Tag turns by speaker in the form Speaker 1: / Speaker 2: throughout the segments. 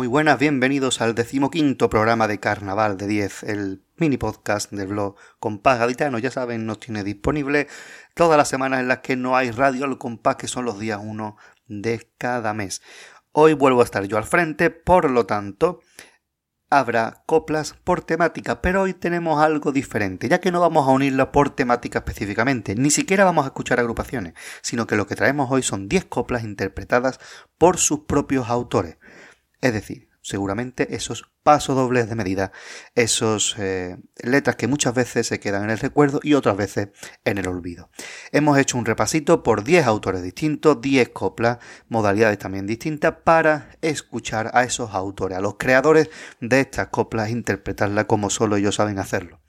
Speaker 1: Muy buenas, bienvenidos al decimoquinto programa de Carnaval de 10, el mini podcast del blog Compás Gaditano. Ya saben, nos tiene disponible todas las semanas en las que no hay radio al compás, que son los días 1 de cada mes. Hoy vuelvo a estar yo al frente, por lo tanto, habrá coplas por temática, pero hoy tenemos algo diferente, ya que no vamos a unirla por temática específicamente, ni siquiera vamos a escuchar agrupaciones, sino que lo que traemos hoy son 10 coplas interpretadas por sus propios autores. Es decir, seguramente esos pasos dobles de medida, esos eh, letras que muchas veces se quedan en el recuerdo y otras veces en el olvido. Hemos hecho un repasito por 10 autores distintos, 10 coplas, modalidades también distintas, para escuchar a esos autores, a los creadores de estas coplas, interpretarlas como solo ellos saben hacerlo.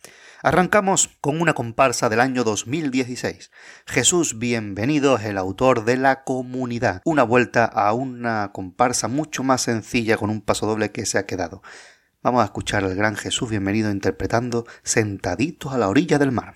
Speaker 1: Arrancamos con una comparsa del año 2016. Jesús Bienvenido es el autor de La Comunidad, una vuelta a una comparsa mucho más sencilla con un paso doble que se ha quedado. Vamos a escuchar al gran Jesús Bienvenido interpretando Sentaditos a la orilla del mar.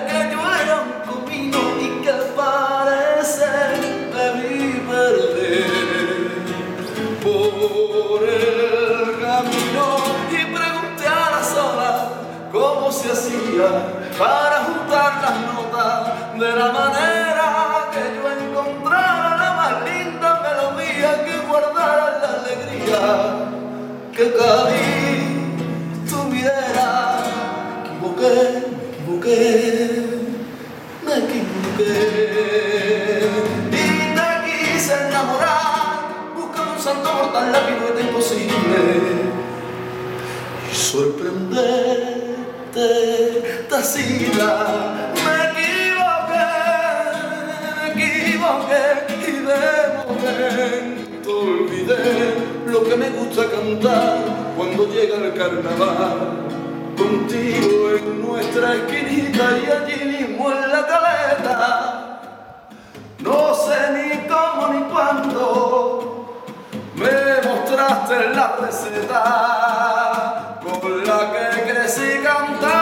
Speaker 2: me equivoqué, me equivoqué. Y te quise enamorar, buscando un santo mortal, la pirueta imposible. Y sorprenderte, tacida. Me equivoqué, me equivoqué y de momento olvidé lo que me gusta cantar cuando llega el carnaval. Contigo en nuestra esquinita y allí mismo en la caleta. No sé ni cómo ni cuándo me mostraste la receta con la que crecí cantando.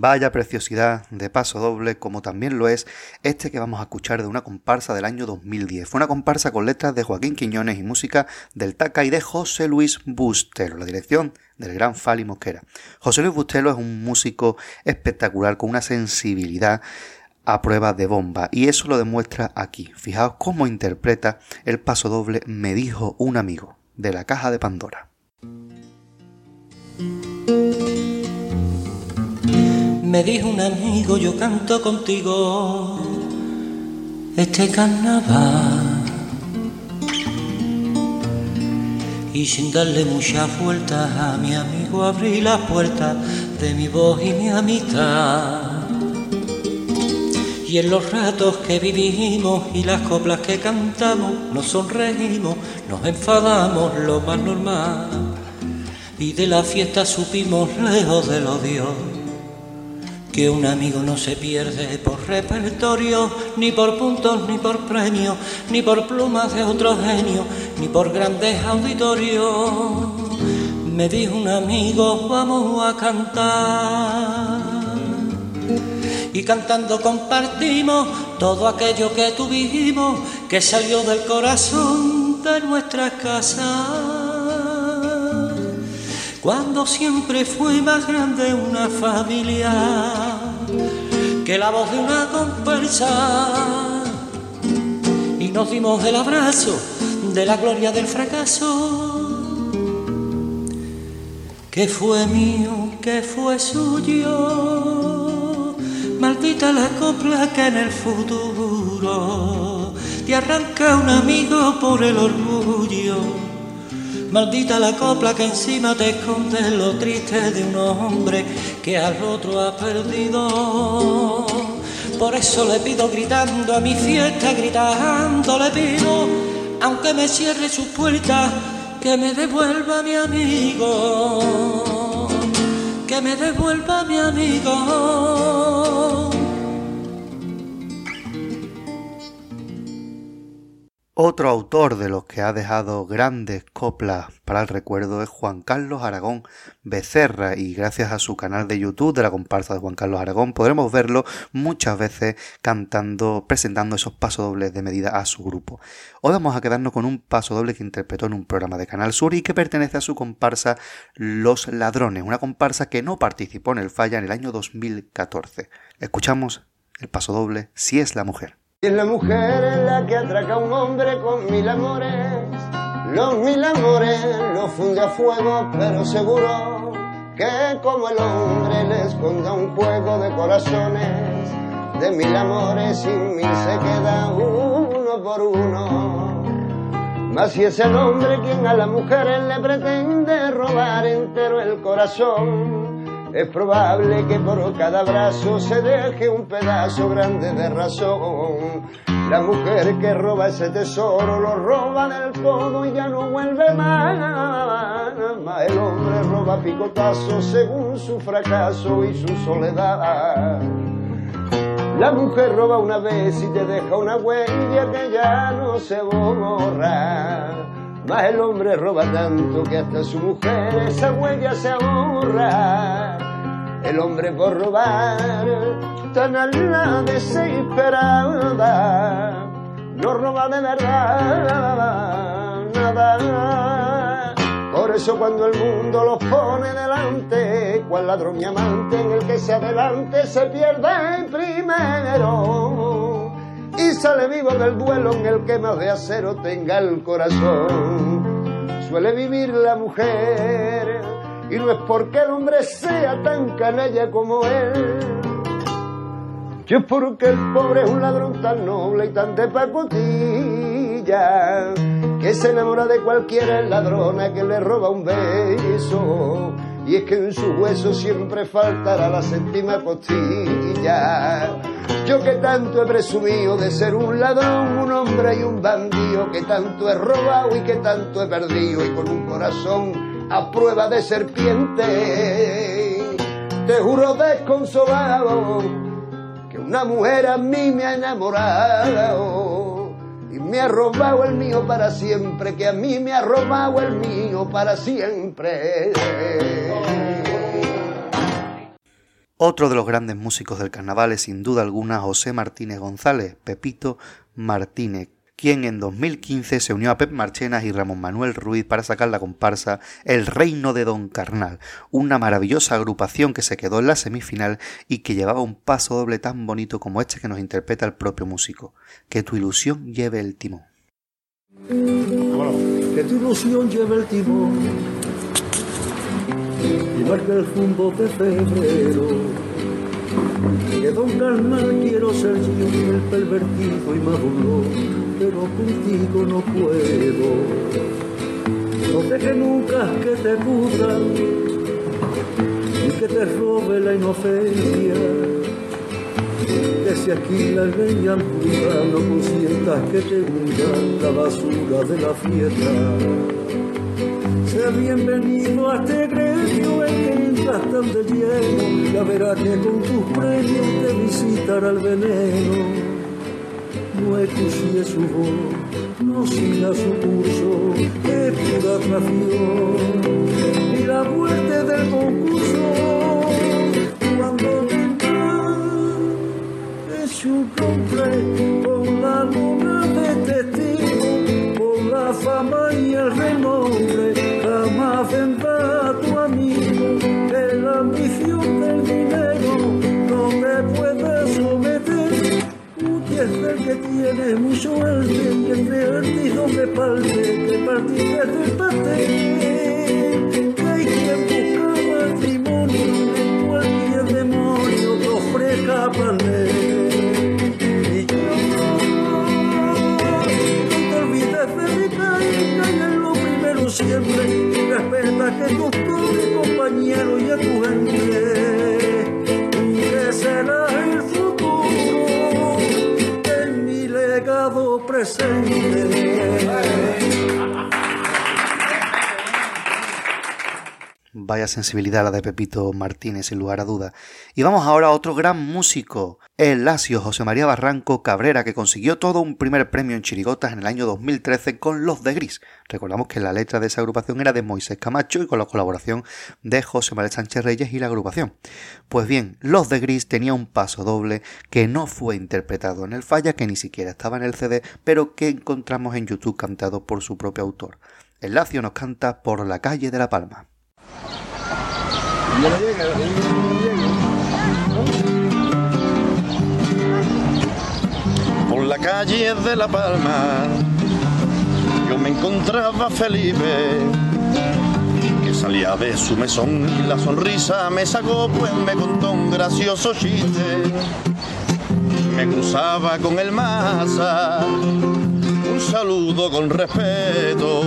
Speaker 1: Vaya preciosidad de paso doble, como también lo es este que vamos a escuchar de una comparsa del año 2010. Fue una comparsa con letras de Joaquín Quiñones y música del Taca y de José Luis Bustelo, la dirección del gran Fali Mosquera. José Luis Bustelo es un músico espectacular con una sensibilidad a prueba de bomba y eso lo demuestra aquí. Fijaos cómo interpreta el paso doble Me dijo un amigo de la caja de Pandora.
Speaker 3: Me dijo un amigo, yo canto contigo este carnaval. Y sin darle muchas vueltas a mi amigo abrí las puertas de mi voz y mi amistad. Y en los ratos que vivimos y las coplas que cantamos, nos sonreímos, nos enfadamos, lo más normal. Y de la fiesta supimos lejos del odio que un amigo no se pierde por repertorio, ni por puntos, ni por premios, ni por plumas de otro genio, ni por grandes auditorios. Me dijo un amigo, vamos a cantar. Y cantando compartimos todo aquello que tuvimos, que salió del corazón de nuestra casa cuando siempre fue más grande una familia que la voz de una comparsa y nos dimos el abrazo de la gloria del fracaso. Que fue mío, que fue suyo. Maldita la copla que en el futuro te arranca un amigo por el orgullo. Maldita la copla que encima te esconde lo triste de un hombre que al otro ha perdido. Por eso le pido gritando a mi fiesta, gritando le pido, aunque me cierre su puerta, que me devuelva mi amigo, que me devuelva mi amigo.
Speaker 1: Otro autor de los que ha dejado grandes coplas para el recuerdo es Juan Carlos Aragón Becerra y gracias a su canal de YouTube de la comparsa de Juan Carlos Aragón podremos verlo muchas veces cantando, presentando esos pasodobles de medida a su grupo. Hoy vamos a quedarnos con un pasodoble que interpretó en un programa de Canal Sur y que pertenece a su comparsa Los Ladrones, una comparsa que no participó en el Falla en el año 2014. Escuchamos el pasodoble Si es la mujer.
Speaker 4: Es la mujer la que atraca a un hombre con mil amores. Los mil amores los funde a fuego, pero seguro que como el hombre le esconda un juego de corazones, de mil amores sin mil se queda uno por uno. Mas si es el hombre quien a la mujer le pretende robar entero el corazón, es probable que por cada brazo se deje un pedazo grande de razón. La mujer que roba ese tesoro lo roba del todo y ya no vuelve más. El hombre roba picotazo según su fracaso y su soledad. La mujer roba una vez y te deja una huella que ya no se borra. Mas el hombre roba tanto que hasta su mujer esa huella se ahorra. El hombre por robar tan a la desesperada no roba de verdad nada. Por eso cuando el mundo los pone delante, cual ladrón y amante en el que se adelante se pierde primero y sale vivo del duelo en el que más de acero tenga el corazón. Suele vivir la mujer y no es porque el hombre sea tan canalla como él. Yo es porque el pobre es un ladrón tan noble y tan de pacotilla que se enamora de cualquier ladrona que le roba un beso. Y es que en su hueso siempre faltará la séptima costilla. Yo que tanto he presumido de ser un ladrón, un hombre y un bandido, que tanto he robado y que tanto he perdido, y con un corazón a prueba de serpiente, te juro desconsolado que una mujer a mí me ha enamorado y me ha robado el mío para siempre, que a mí me ha robado el mío para siempre.
Speaker 1: Otro de los grandes músicos del carnaval es sin duda alguna José Martínez González, Pepito Martínez, quien en 2015 se unió a Pep Marchenas y Ramón Manuel Ruiz para sacar la comparsa El Reino de Don Carnal, una maravillosa agrupación que se quedó en la semifinal y que llevaba un paso doble tan bonito como este que nos interpreta el propio músico. Que tu ilusión lleve el timón.
Speaker 5: Que tu ilusión lleve el timón y marque el rumbo de febrero que don carnal quiero ser yo el pervertido y maduro, pero contigo no puedo. No deje nunca que te cubra ni que te robe la inocencia. Que si aquí la leña pura no consientas que te hunda la basura de la fiesta. Sea bienvenido a este que entras tan de lleno, ya verás que con tus premios te visitará el veneno. No escuché su voz, no siga su curso, es pura. Y la muerte del concurso, cuando vendrá, es un hombre con la luna de testigo, por la fama y el renombre
Speaker 6: mucho el que entre artijo me parte, que partiste del pastel. sangue
Speaker 1: Vaya sensibilidad la de Pepito Martínez, sin lugar a duda. Y vamos ahora a otro gran músico, el lacio José María Barranco Cabrera, que consiguió todo un primer premio en Chirigotas en el año 2013 con Los de Gris. Recordamos que la letra de esa agrupación era de Moisés Camacho y con la colaboración de José María Sánchez Reyes y la agrupación. Pues bien, Los de Gris tenía un paso doble que no fue interpretado en el falla, que ni siquiera estaba en el CD, pero que encontramos en YouTube cantado por su propio autor. El lacio nos canta Por la calle de La Palma.
Speaker 7: Por la calle de La Palma yo me encontraba Felipe que salía de su mesón y la sonrisa me sacó pues me contó un gracioso chiste. Me cruzaba con el masa un saludo con respeto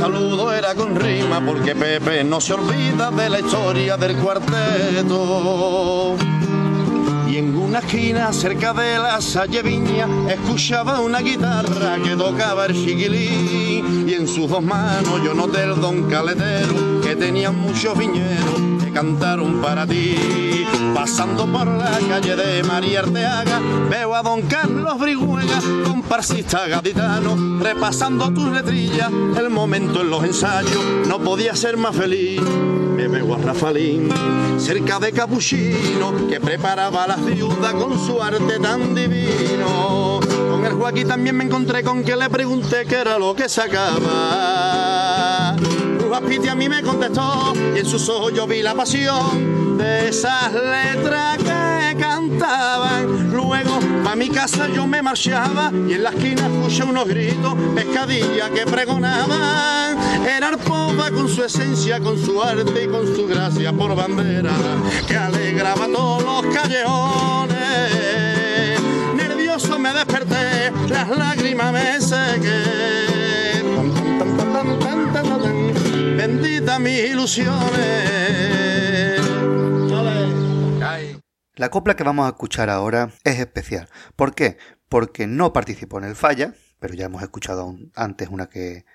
Speaker 7: saludo era con rima porque Pepe no se olvida de la historia del cuarteto. Y en una esquina cerca de la salle Viña escuchaba una guitarra que tocaba el chiquilí. Y en sus dos manos yo noté el don caletero que tenía muchos viñeros cantaron para ti. Pasando por la calle de María Arteaga, veo a don Carlos Briguega, comparsista gaditano, repasando tus letrillas. El momento en los ensayos no podía ser más feliz. Me veo a Rafalín cerca de Capuchino, que preparaba a las viudas con su arte tan divino. Con el Joaquín también me encontré con que le pregunté qué era lo que sacaba. Piti a mí me contestó y en sus ojos yo vi la pasión de esas letras que cantaban. Luego a mi casa yo me marchaba y en la esquina escuché unos gritos, pescadilla que pregonaban. Era Arpoba con su esencia, con su arte y con su gracia por bandera que alegraba todos los callejones. Nervioso me desperté, las lágrimas me sequé. Bendita mis ilusiones.
Speaker 1: La copla que vamos a escuchar ahora es especial. ¿Por qué? Porque no participó en el falla, pero ya hemos escuchado antes una que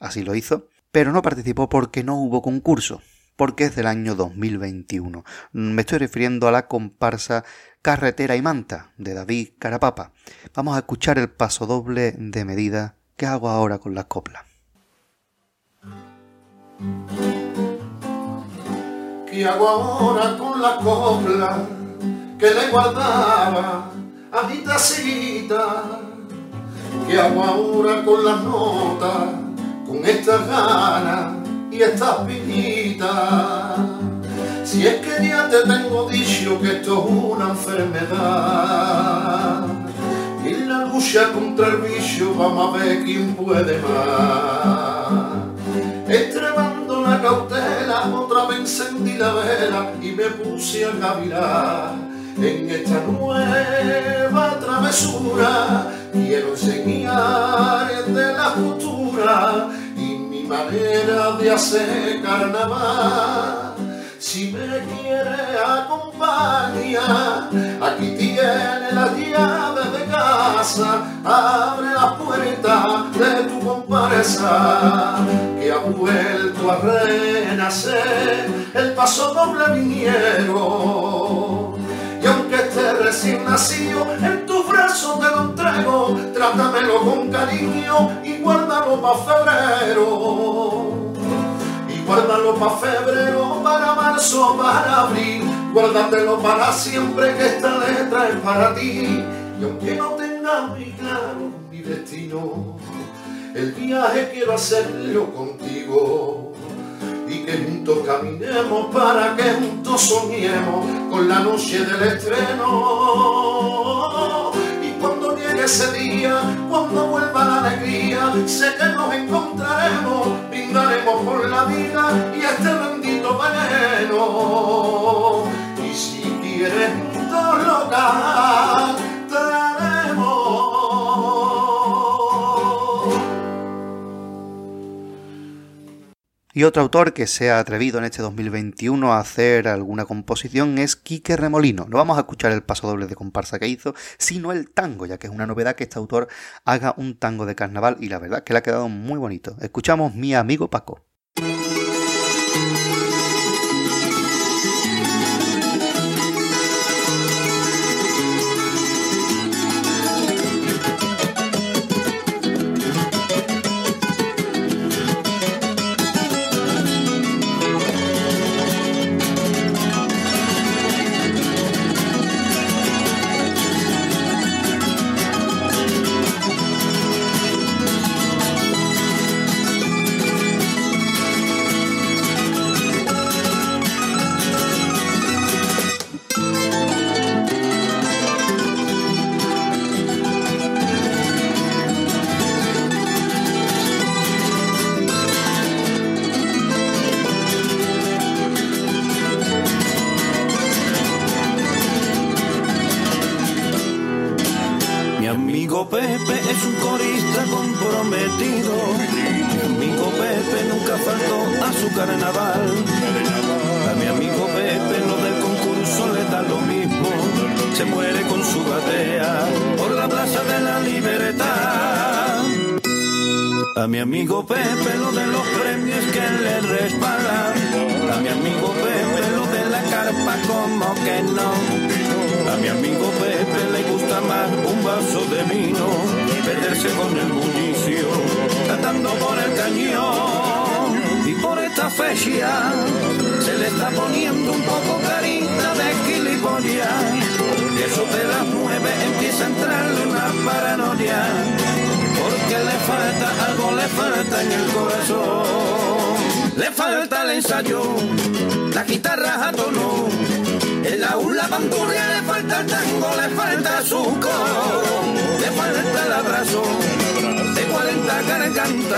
Speaker 1: así lo hizo, pero no participó porque no hubo concurso, porque es del año 2021. Me estoy refiriendo a la comparsa Carretera y Manta de David Carapapa. Vamos a escuchar el paso doble de medida que hago ahora con las coplas.
Speaker 8: ¿Qué hago ahora con la copla que le guardaba a mi tacita? ¿Qué hago ahora con las notas, con estas ganas y estas piñitas? Si es que ya te tengo dicho que esto es una enfermedad y la lucha contra el vicio vamos a ver quién puede más. La cautela, otra vez encendí la vela y me puse a cavilar. En esta nueva travesura quiero enseñar de la cultura y mi manera de hacer carnaval. Si me quiere acompañar, aquí tiene las llaves de casa, abre la puerta de tu comparsa, que ha vuelto a renacer el paso doble viniero. Y aunque esté recién nacido, en tus brazos te lo entrego, trátamelo con cariño y guárdalo para febrero guárdalo para febrero, para marzo, para abril, guárdatelo para siempre que esta letra es para ti. Y aunque no tenga muy claro mi destino, el viaje quiero hacerlo contigo. Y que juntos caminemos para que juntos soñemos con la noche del estreno. Ese día, cuando vuelva la alegría, sé que nos encontraremos, brindaremos por la vida y este bendito veneno. Y si quieres juntos lo
Speaker 9: Y otro autor que se ha atrevido en este 2021 a hacer alguna composición es Quique Remolino. No vamos a escuchar el paso doble de comparsa que hizo, sino el tango, ya que es una novedad que este autor haga un tango de carnaval y la verdad que le ha quedado muy bonito. Escuchamos Mi amigo Paco. libertad. A mi amigo Pepe lo de los premios que le respaldan. A mi amigo Pepe lo de la carpa como que no. A mi amigo Pepe le gusta más un vaso de vino y perderse con el bullicio, cantando por el cañón. Y por esta fecha se le está poniendo un poco carita de gilipollas y eso de las nueve empieza a entrarle una paranoia. Porque le falta algo, le falta en el corazón. Le falta el ensayo, la guitarra a tono. En la hula bandurria le falta el tango, le falta su coro. Le falta el abrazo de 40 cara canta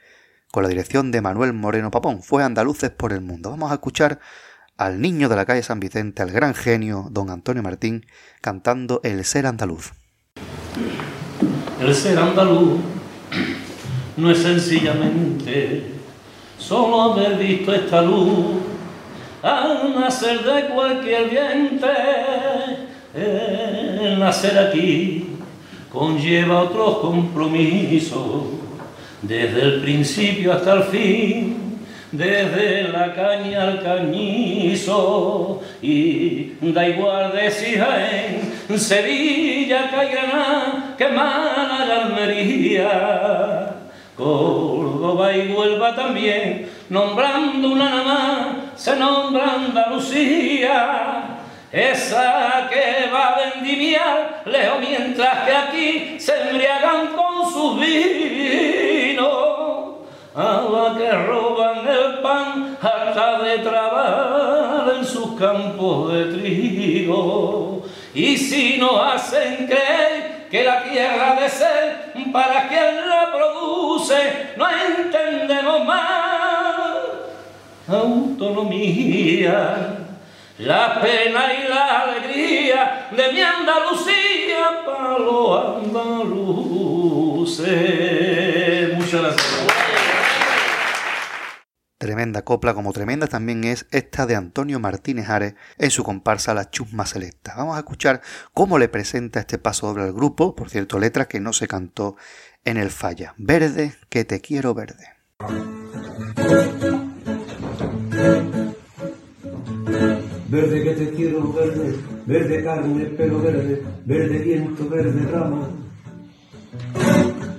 Speaker 9: con la dirección de Manuel Moreno Papón. Fue Andaluces por el Mundo. Vamos a escuchar al niño de la calle San Vicente, al gran genio don Antonio Martín, cantando El ser andaluz.
Speaker 10: El ser andaluz no es sencillamente solo haber visto esta luz al nacer de cualquier diente, el nacer aquí conlleva otros compromisos, desde el principio hasta el fin, desde la caña al cañizo, y da igual de si en Sevilla, que hay Granada, que Málaga, Almería, Córdoba y Huelva también, nombrando una nada más, se nombra Andalucía, esa que va a vendimiar lejos mientras que aquí se embriagan con sus vinos, a la que roban el pan hasta de trabajar en sus campos de trigo. Y si nos hacen creer que la tierra de ser para quien la produce, no entendemos más autonomía, la pena y la alegría de mi Andalucía para los andaluces. Muchas gracias.
Speaker 9: Tremenda copla, como tremenda también es esta de Antonio Martínez Ares en su comparsa La Chusma Selecta. Vamos a escuchar cómo le presenta este paso doble al grupo, por cierto, letra que no se cantó en el falla. Verde, que te quiero verde.
Speaker 6: Verde que te quiero verde, verde carne, pelo verde, verde viento, verde rama.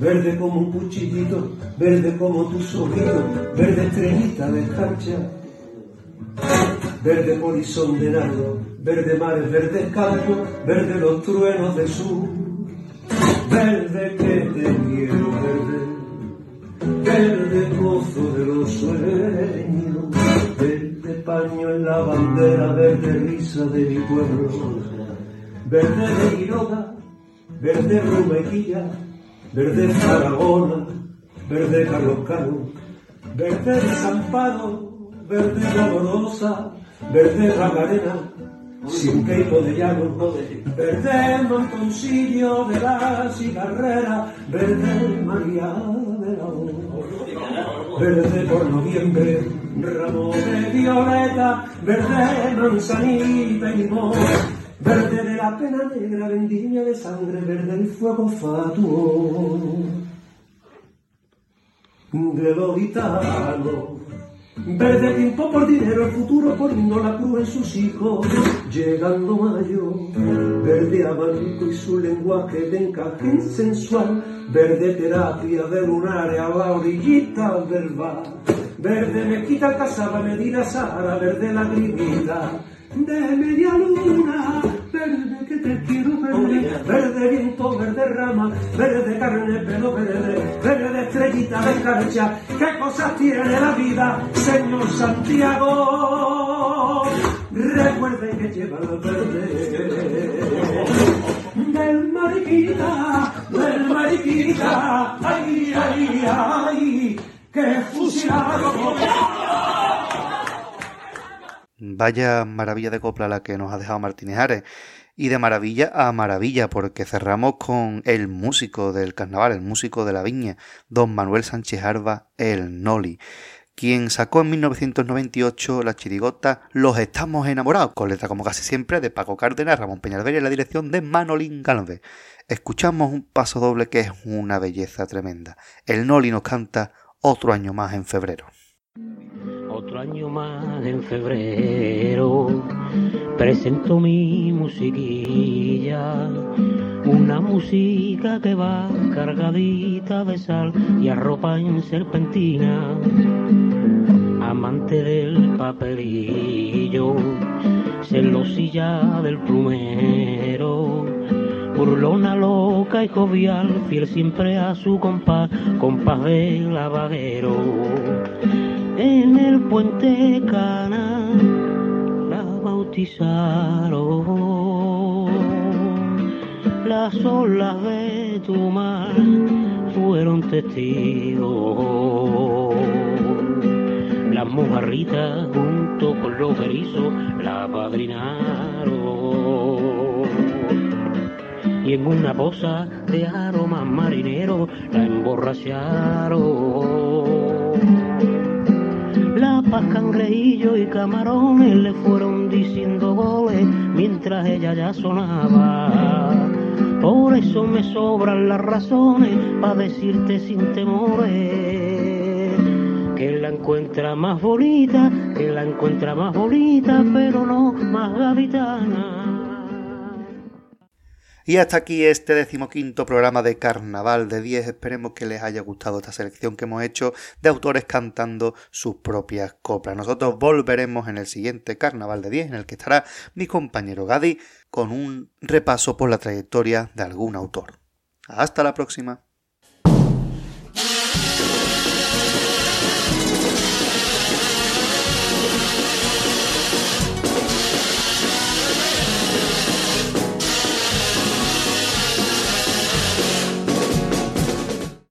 Speaker 6: Verde como un cuchillito, verde como tus ojitos, verde estrellita de cancha. Verde polizón de nardo, verde mares, verde campo, verde los truenos de sur. Verde que te quiero verde, verde gozo de los sueños, verde paño en la bandera, verde risa de mi pueblo, verde de Quiroga, verde Rumequilla, verde Zaragoza, verde Carlos Cano, verde Desamparo, verde Dolorosa, verde Ragarena, sin queipo de llano, verde montoncillo de la cigarrera, verde María de la. Verde por noviembre, ramo de violeta, verde manzanita y limón, verde de la pena negra, vendimia de sangre, verde el fuego fatuo de lo gitano. Verde tiempo por dinero, el futuro poniendo la cruz en sus hijos. Llegando mayo, verde abanico y su lenguaje de encaje sensual. Verde terapia de lunares a la orillita del bar. Verde mezquita casaba Medina Sara, verde lagrimita de media luna. Te quiero verde, verde viento, verde rama, verde carne, pelo verde, verde estrellita de cancha. ¿Qué cosas tiene la vida, señor Santiago? Recuerde que lleva la verde del mariquita, del mariquita, ay, ay, ay, que fusilado.
Speaker 1: Vaya maravilla de copla la que nos ha dejado Martínez Ares. Y de maravilla a maravilla, porque cerramos con el músico del carnaval, el músico de la viña, don Manuel Sánchez Arba, el Noli, quien sacó en 1998 la chirigota Los Estamos Enamorados, con letra como casi siempre de Paco Cárdenas, Ramón Peñalver y la dirección de Manolín Galvez. Escuchamos un paso doble que es una belleza tremenda. El Noli nos canta otro año más en febrero.
Speaker 11: Otro año más en febrero presento mi musiquilla, una música que va cargadita de sal y arropa en serpentina, amante del papelillo, celosilla del plumero, burlona loca y jovial, fiel siempre a su compás, compás de lavadero en el puente Cana la Las olas de tu mar fueron testigos. Las mojarritas junto con los erizos la padrinaron. Y en una poza de aromas marineros la emborracharon. La paz, cangrejillo y camarones le fueron diciendo goles mientras ella ya sonaba. Por eso me sobran las razones para decirte sin temores que la encuentra más bonita, que la encuentra más bonita, pero no más gaditana.
Speaker 1: Y hasta aquí este decimoquinto programa de Carnaval de 10. Esperemos que les haya gustado esta selección que hemos hecho de autores cantando sus propias coplas. Nosotros volveremos en el siguiente Carnaval de 10, en el que estará mi compañero Gadi con un repaso por la trayectoria de algún autor. Hasta la próxima.